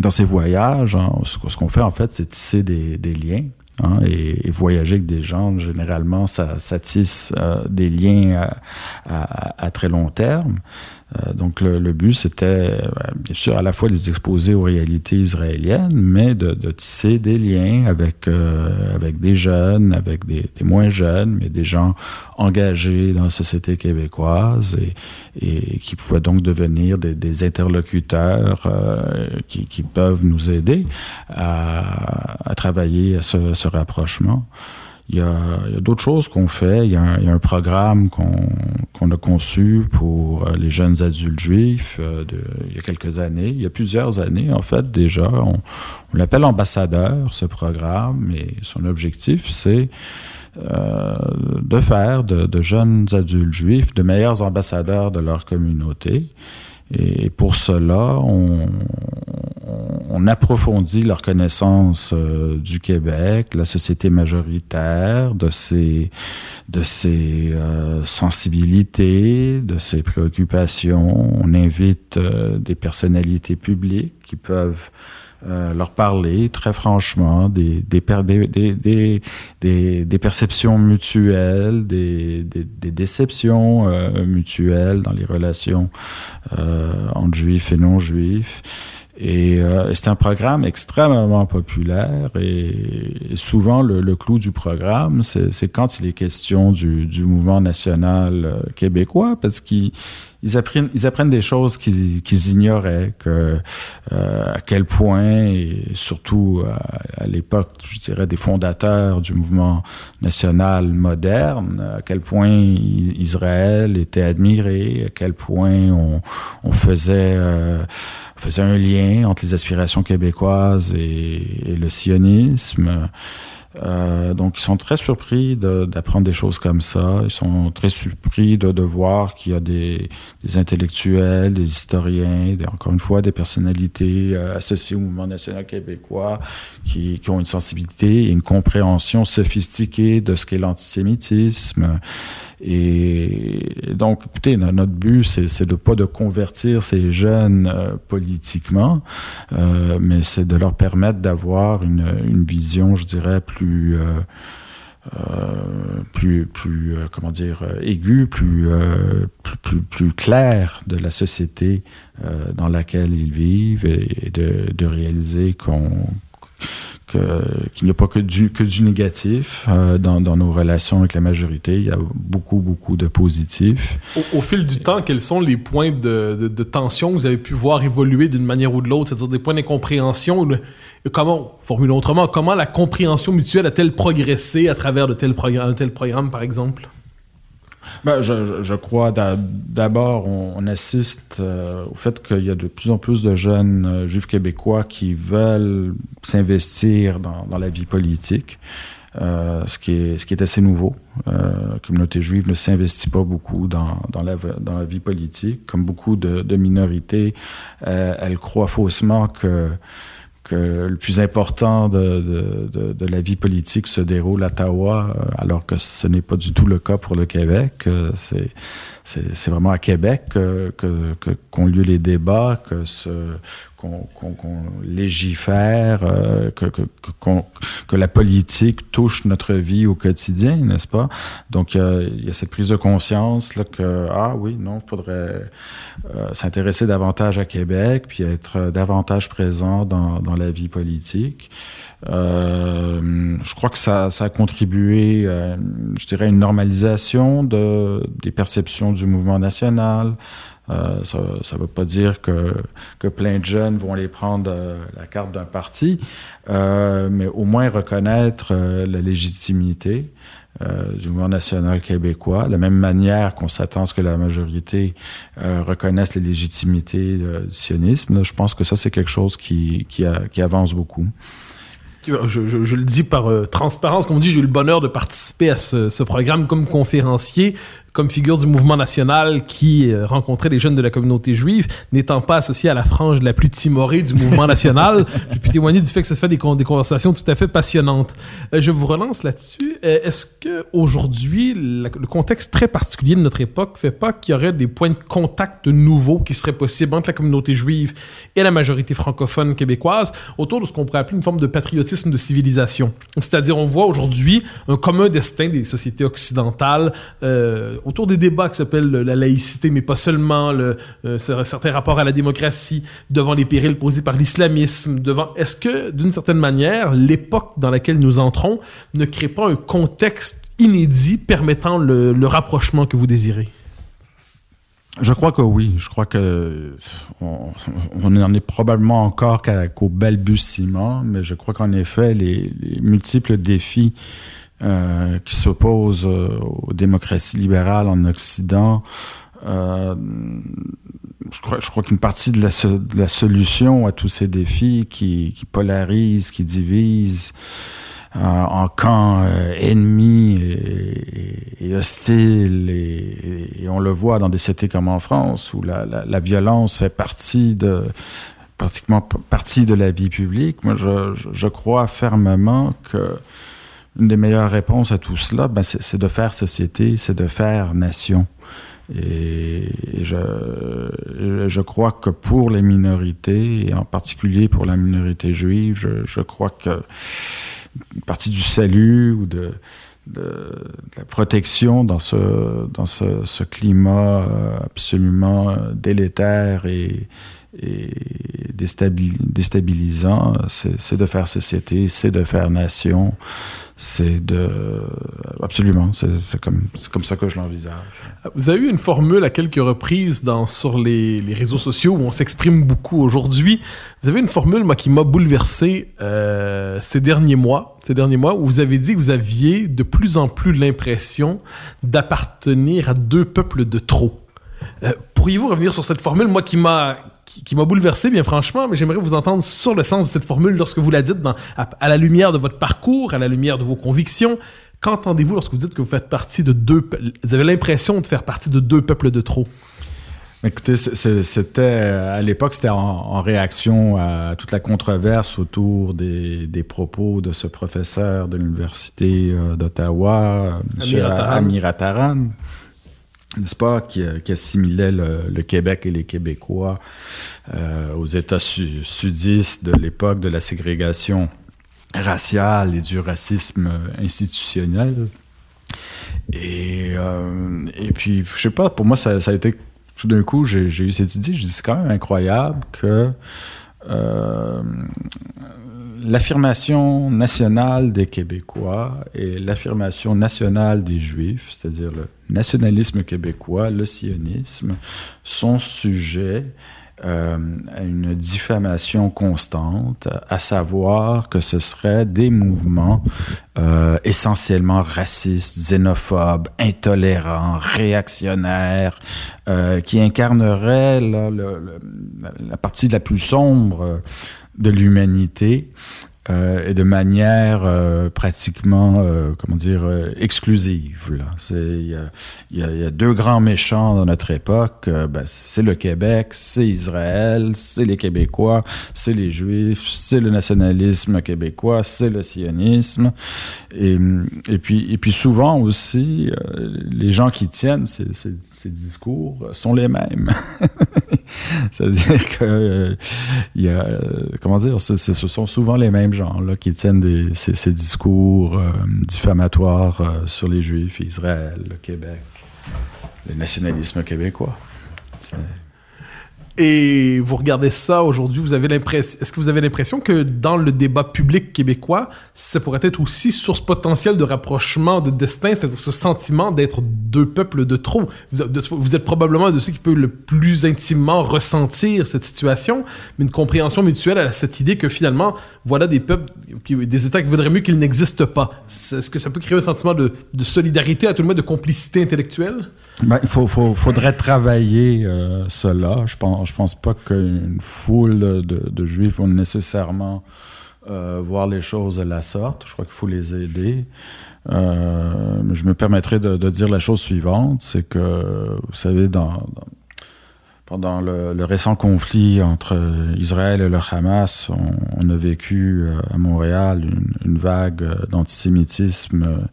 dans ces voyages, ce qu'on fait en fait, c'est tisser des, des liens Hein, et, et, voyager avec des gens, généralement, ça, ça tisse euh, des liens à, à, à, très long terme. Euh, donc le, but, c'était euh, bien sûr à la fois de les exposer aux réalités israéliennes, mais de, de tisser des liens avec, euh, avec des jeunes, avec des, moins jeunes, mais des gens engagés dans la société québécoise et, qui pouvaient donc devenir des, interlocuteurs qui, peuvent nous aider à, travailler à ce rapprochement. Il y a, a d'autres choses qu'on fait. Il y, a un, il y a un programme qu'on qu'on a conçu pour euh, les jeunes adultes juifs euh, de, il y a quelques années. Il y a plusieurs années, en fait, déjà. On, on l'appelle ambassadeur, ce programme, et son objectif, c'est euh, de faire de, de, jeunes adultes juifs de meilleurs ambassadeurs de leur communauté. Et pour cela, on, on approfondit leur connaissance euh, du Québec, la société majoritaire, de ses, de ses euh, sensibilités, de ses préoccupations. On invite euh, des personnalités publiques qui peuvent euh, leur parler très franchement des, des, des, des, des, perceptions mutuelles, des, des, déceptions euh, mutuelles dans les relations euh, entre juifs et non-juifs. Et euh, c'est un programme extrêmement populaire et, souvent le, le, clou du programme, c'est quand il est question du, du mouvement national euh, québécois, parce qu'ils ils apprennent, ils apprennent des choses qu'ils ignoraient, que euh, quel point, et surtout à, l'époque, je dirais, des fondateurs du mouvement national moderne, à quel point Israël était admiré, à quel point on, on faisait, euh, faisait un lien entre les aspirations québécoises et, et le sionisme. Euh, donc, ils sont très surpris d'apprendre des choses comme ça. Ils sont très surpris de, de voir qu'il y a des, des, intellectuels, des historiens, des, encore une fois, des personnalités euh, associées au mouvement national québécois qui, qui, ont une sensibilité et une compréhension sophistiquée de ce qu'est l'antisémitisme. Et donc, écoutez, notre but, c'est de pas de convertir ces jeunes euh, politiquement, euh, mais c'est de leur permettre d'avoir une, vision, je dirais, plus euh, euh plus plus comment dire aiguë, plus, plus, plus plus claire de la société dans laquelle ils vivent et, de réaliser qu'on qu'il n'y a pas que du, que du négatif euh, dans, dans, nos relations avec la majorité. Il y a beaucoup, beaucoup de positifs. Au, fil du temps, quels sont les points de, de, tension que vous avez pu voir évoluer d'une manière ou de l'autre, c'est-à-dire des points d'incompréhension? Comment, formule autrement, comment la compréhension mutuelle a-t-elle progressé à travers de tel un tel programme, par exemple? Ben, je, je, crois d'abord, on, assiste euh, au fait qu'il y a de plus en plus de jeunes euh, juifs québécois qui veulent s'investir dans, la vie politique. Euh, ce, qui est, ce qui est assez nouveau. La communauté juive ne s'investit pas beaucoup dans, dans, la, dans la vie politique. Comme beaucoup de, de minorités, elle croit faussement que le plus important de, de, de, la vie politique se déroule à Ottawa, euh, alors que ce n'est pas du tout le cas pour le Québec. Euh, c'est vraiment à Québec que qu'ont lieu les débats, que ce qu'on légifère, euh, que, que, que, la politique touche notre vie au quotidien, n'est-ce pas? Donc, il y a cette prise de conscience là, que, ah oui, non, il faudrait euh, s'intéresser davantage à Québec, puis être davantage présent dans, dans la vie politique. Euh, je crois que ça, ça a contribué, euh, je dirais, à une normalisation de, des perceptions du mouvement national. Euh, ça ne veut pas dire que, que plein de jeunes vont aller prendre euh, la carte d'un parti, euh, mais au moins reconnaître euh, la légitimité du mouvement national québécois, de la même manière qu'on s'attend à ce que la majorité reconnaisse la légitimité du sionisme. je pense que ça, c'est quelque chose qui, qui, a, qui avance beaucoup je, je, je, le dis par euh, transparence, comme on dit, j'ai eu le bonheur de participer à ce, ce programme comme conférencier comme figure du mouvement national qui euh, rencontrait les jeunes de la communauté juive, n'étant pas associé à la frange la plus timorée du mouvement national, je peux témoigner du fait que ça fait des, conversations tout à fait passionnantes. Euh, je vous relance là-dessus. Euh, est-ce que aujourd'hui, le contexte très particulier de notre époque fait pas qu'il y aurait des points de contact nouveaux qui seraient possibles entre la communauté juive et la majorité francophone québécoise autour de ce qu'on pourrait appeler une forme de patriotisme de civilisation? C'est-à-dire, on voit aujourd'hui un commun destin des sociétés occidentales euh, autour des débats qui s'appellent la laïcité, mais pas seulement, le, euh, certains rapports à la démocratie, devant les périls posés par l'islamisme, devant... Est-ce que, d'une certaine manière, l'époque dans laquelle nous entrons ne crée pas un contexte inédit permettant le, rapprochement que vous désirez? Je crois que oui. Je crois que on, en est probablement encore qu'au balbutiement, mais je crois qu'en effet, les, multiples défis euh, qui s'oppose euh, aux démocraties libérales en Occident. Euh, je crois, je crois qu'une partie de la, de la, solution à tous ces défis qui, qui polarisent, qui divisent euh, en camps euh, ennemis et, et, hostiles, et, et, on le voit dans des cités comme en France, où la, la, la violence fait partie de pratiquement partie de la vie publique. Moi, je, je crois fermement que une des meilleures réponses à tout cela, ben c'est de faire société, c'est de faire nation. Et je, je crois que pour les minorités, et en particulier pour la minorité juive, je, je crois que une partie du salut ou de, de, de la protection dans ce, dans ce, ce climat euh, absolument délétère et, et déstabilisant, c'est de faire société, c'est de faire nation, c'est de absolument c'est comme comme ça que je l'envisage. Vous avez eu une formule à quelques reprises dans sur les, les réseaux sociaux où on s'exprime beaucoup aujourd'hui. Vous avez une formule moi qui m'a bouleversé euh, ces derniers mois ces derniers mois où vous avez dit que vous aviez de plus en plus l'impression d'appartenir à deux peuples de trop. Euh, pourriez-vous revenir sur cette formule moi qui m'a qui, m'a bouleversé, bien franchement, mais j'aimerais vous entendre sur le sens de cette formule lorsque vous la dites dans, à, la lumière de votre parcours, à la lumière de vos convictions. Qu'entendez-vous lorsque vous dites que vous faites partie de deux, vous avez l'impression de faire partie de deux peuples de trop? Écoutez, c'était à l'époque, c'était en, réaction à toute la controverse autour des, des propos de ce professeur de l'université euh, d'Ottawa, M. Amirataran n'est-ce pas, qui, euh, assimilait le, Québec et les Québécois euh, aux États sudistes de l'époque de la ségrégation raciale et du racisme institutionnel. Et, euh, et puis, je sais pas, pour moi, ça, a été tout d'un coup, j'ai eu cette idée, je dis c'est quand même incroyable que l'affirmation nationale des Québécois et l'affirmation nationale des Juifs, c'est-à-dire le nationalisme québécois, le sionisme, sont sujets euh, à une diffamation constante, à savoir que ce seraient des mouvements euh, essentiellement racistes, xénophobes, intolérants, réactionnaires, euh, qui incarneraient la partie la plus sombre de l'humanité euh, et de manière euh, pratiquement, euh, comment dire, exclusive. Il y a, deux grands méchants dans notre époque. Ben, c'est le Québec, c'est Israël, c'est les Québécois, c'est les Juifs, c'est le nationalisme québécois, c'est le sionisme. Et, puis, et puis souvent aussi, les gens qui tiennent ces, discours sont les mêmes. C'est-à-dire que y a, comment dire, ce sont souvent les mêmes là, qui tiennent des, ces, discours euh, diffamatoires euh, sur les Juifs, Israël, le Québec, le nationalisme québécois. Et vous regardez ça aujourd'hui, vous avez l'impression, est-ce que vous avez l'impression que dans le débat public québécois, ça pourrait être aussi source potentielle de rapprochement de destin, c'est-à-dire ce sentiment d'être deux peuples de trop? Vous, êtes probablement de ceux qui peuvent le plus intimement ressentir cette situation, mais une compréhension mutuelle à cette idée que finalement, voilà des peuples, des États qui voudraient mieux qu'ils n'existent pas. Est-ce que ça peut créer un sentiment de, solidarité, à tout le moins de complicité intellectuelle? Ben, il faudrait travailler euh, cela. Je pense, pense pas qu'une foule de, juifs vont nécessairement euh, voir les choses de la sorte. Je crois qu'il faut les aider. Euh, je me permettrai de, dire la chose suivante, c'est que, vous savez, dans, pendant le, récent conflit entre Israël et le Hamas, on, a vécu à Montréal une, une vague d'antisémitisme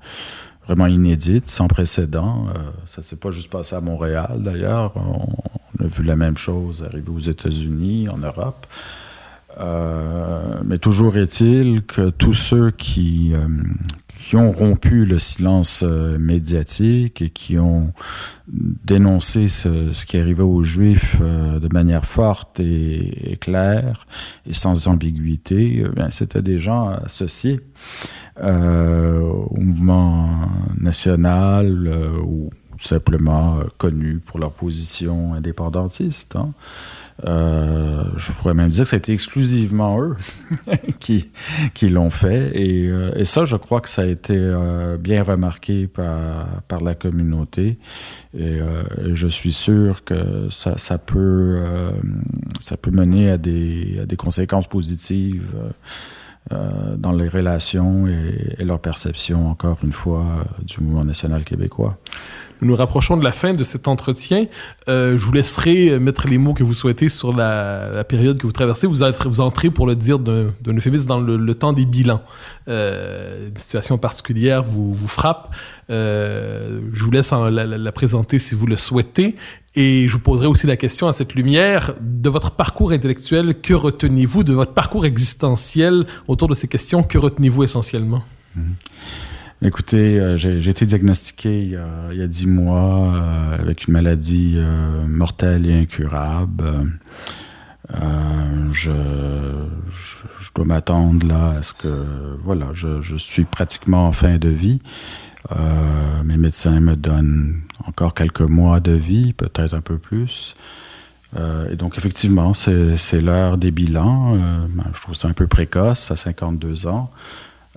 vraiment inédite, sans précédent. Euh, ça s'est pas juste passé à Montréal, d'ailleurs. On, a vu la même chose arriver aux États-Unis, en Europe. Euh, mais toujours est-il que tous ceux qui, euh, qui ont rompu le silence médiatique et qui ont dénoncé ce, qui arrivait aux Juifs de manière forte et, claire et sans ambiguïté, eh c'était des gens associés euh, au mouvement national euh, ou simplement euh, connus pour leur position indépendantiste. Hein. Euh, je pourrais même dire que ça a été exclusivement eux qui, qui l'ont fait. Et, et, ça, je crois que ça a été bien remarqué par, par la communauté. Et je suis sûr que ça, ça peut, ça peut mener à des, à des conséquences positives euh, dans les relations et, leur perception, encore une fois, euh, du mouvement national québécois. Nous nous rapprochons de la fin de cet entretien. Euh, je vous laisserai mettre les mots que vous souhaitez sur la, période que vous traversez. Vous, vous entrez, pour le dire d'un euphémisme, dans le, temps des bilans. une situation particulière vous, vous frappe. je vous laisse la, présenter si vous le souhaitez. Et je vous poserai aussi la question à cette lumière de votre parcours intellectuel. Que retenez-vous de votre parcours existentiel autour de ces questions? Que retenez-vous essentiellement? Mhm. Écoutez, euh, j'ai été diagnostiqué il y a, dix mois euh, avec une maladie euh, mortelle et incurable. Je, dois m'attendre là à ce que, voilà, je, je, suis pratiquement en fin de vie. Mes médecins me donnent encore quelques mois de vie, peut-être un peu plus. Et donc, effectivement, c'est l'heure des bilans. Ben, je trouve ça un peu précoce, à 52 ans.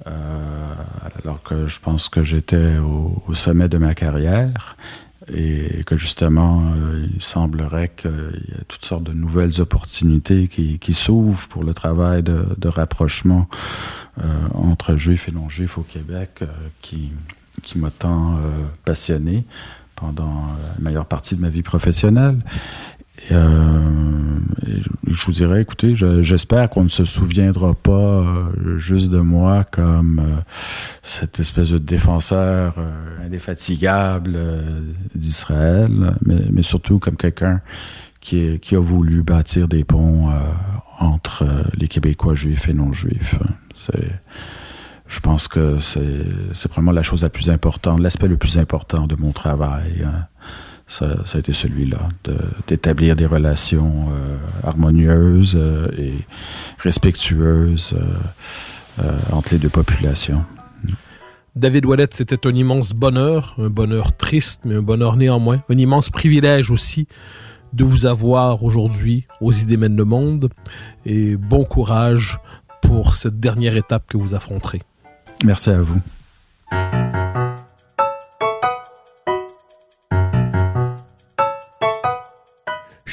Euh, alors que je pense que j'étais au, sommet de ma carrière et que justement, euh, il semblerait qu'il y a toutes sortes de nouvelles opportunités qui, s'ouvrent pour le travail de, rapprochement euh, entre juifs et non-juifs au Québec qui, qui m'a tant passionné pendant la meilleure partie de ma vie professionnelle. Et, euh, je vous dirais, écoutez, j'espère qu'on ne se souviendra pas euh, juste de moi comme euh, cette espèce de défenseur euh, indéfatigable d'Israël, mais, surtout comme quelqu'un qui, a voulu bâtir des ponts entre les Québécois juifs et non juifs. Je pense que c'est vraiment la chose la plus importante, l'aspect le plus important de mon travail. Ça, ça, a été celui-là, d'établir de, des relations euh, harmonieuses euh, et respectueuses euh, entre les deux populations. David Ouellet, c'était un immense bonheur, un bonheur triste, mais un bonheur néanmoins, un immense privilège aussi de vous avoir aujourd'hui aux idées mènent le monde et bon courage pour cette dernière étape que vous affronterez. Merci à vous.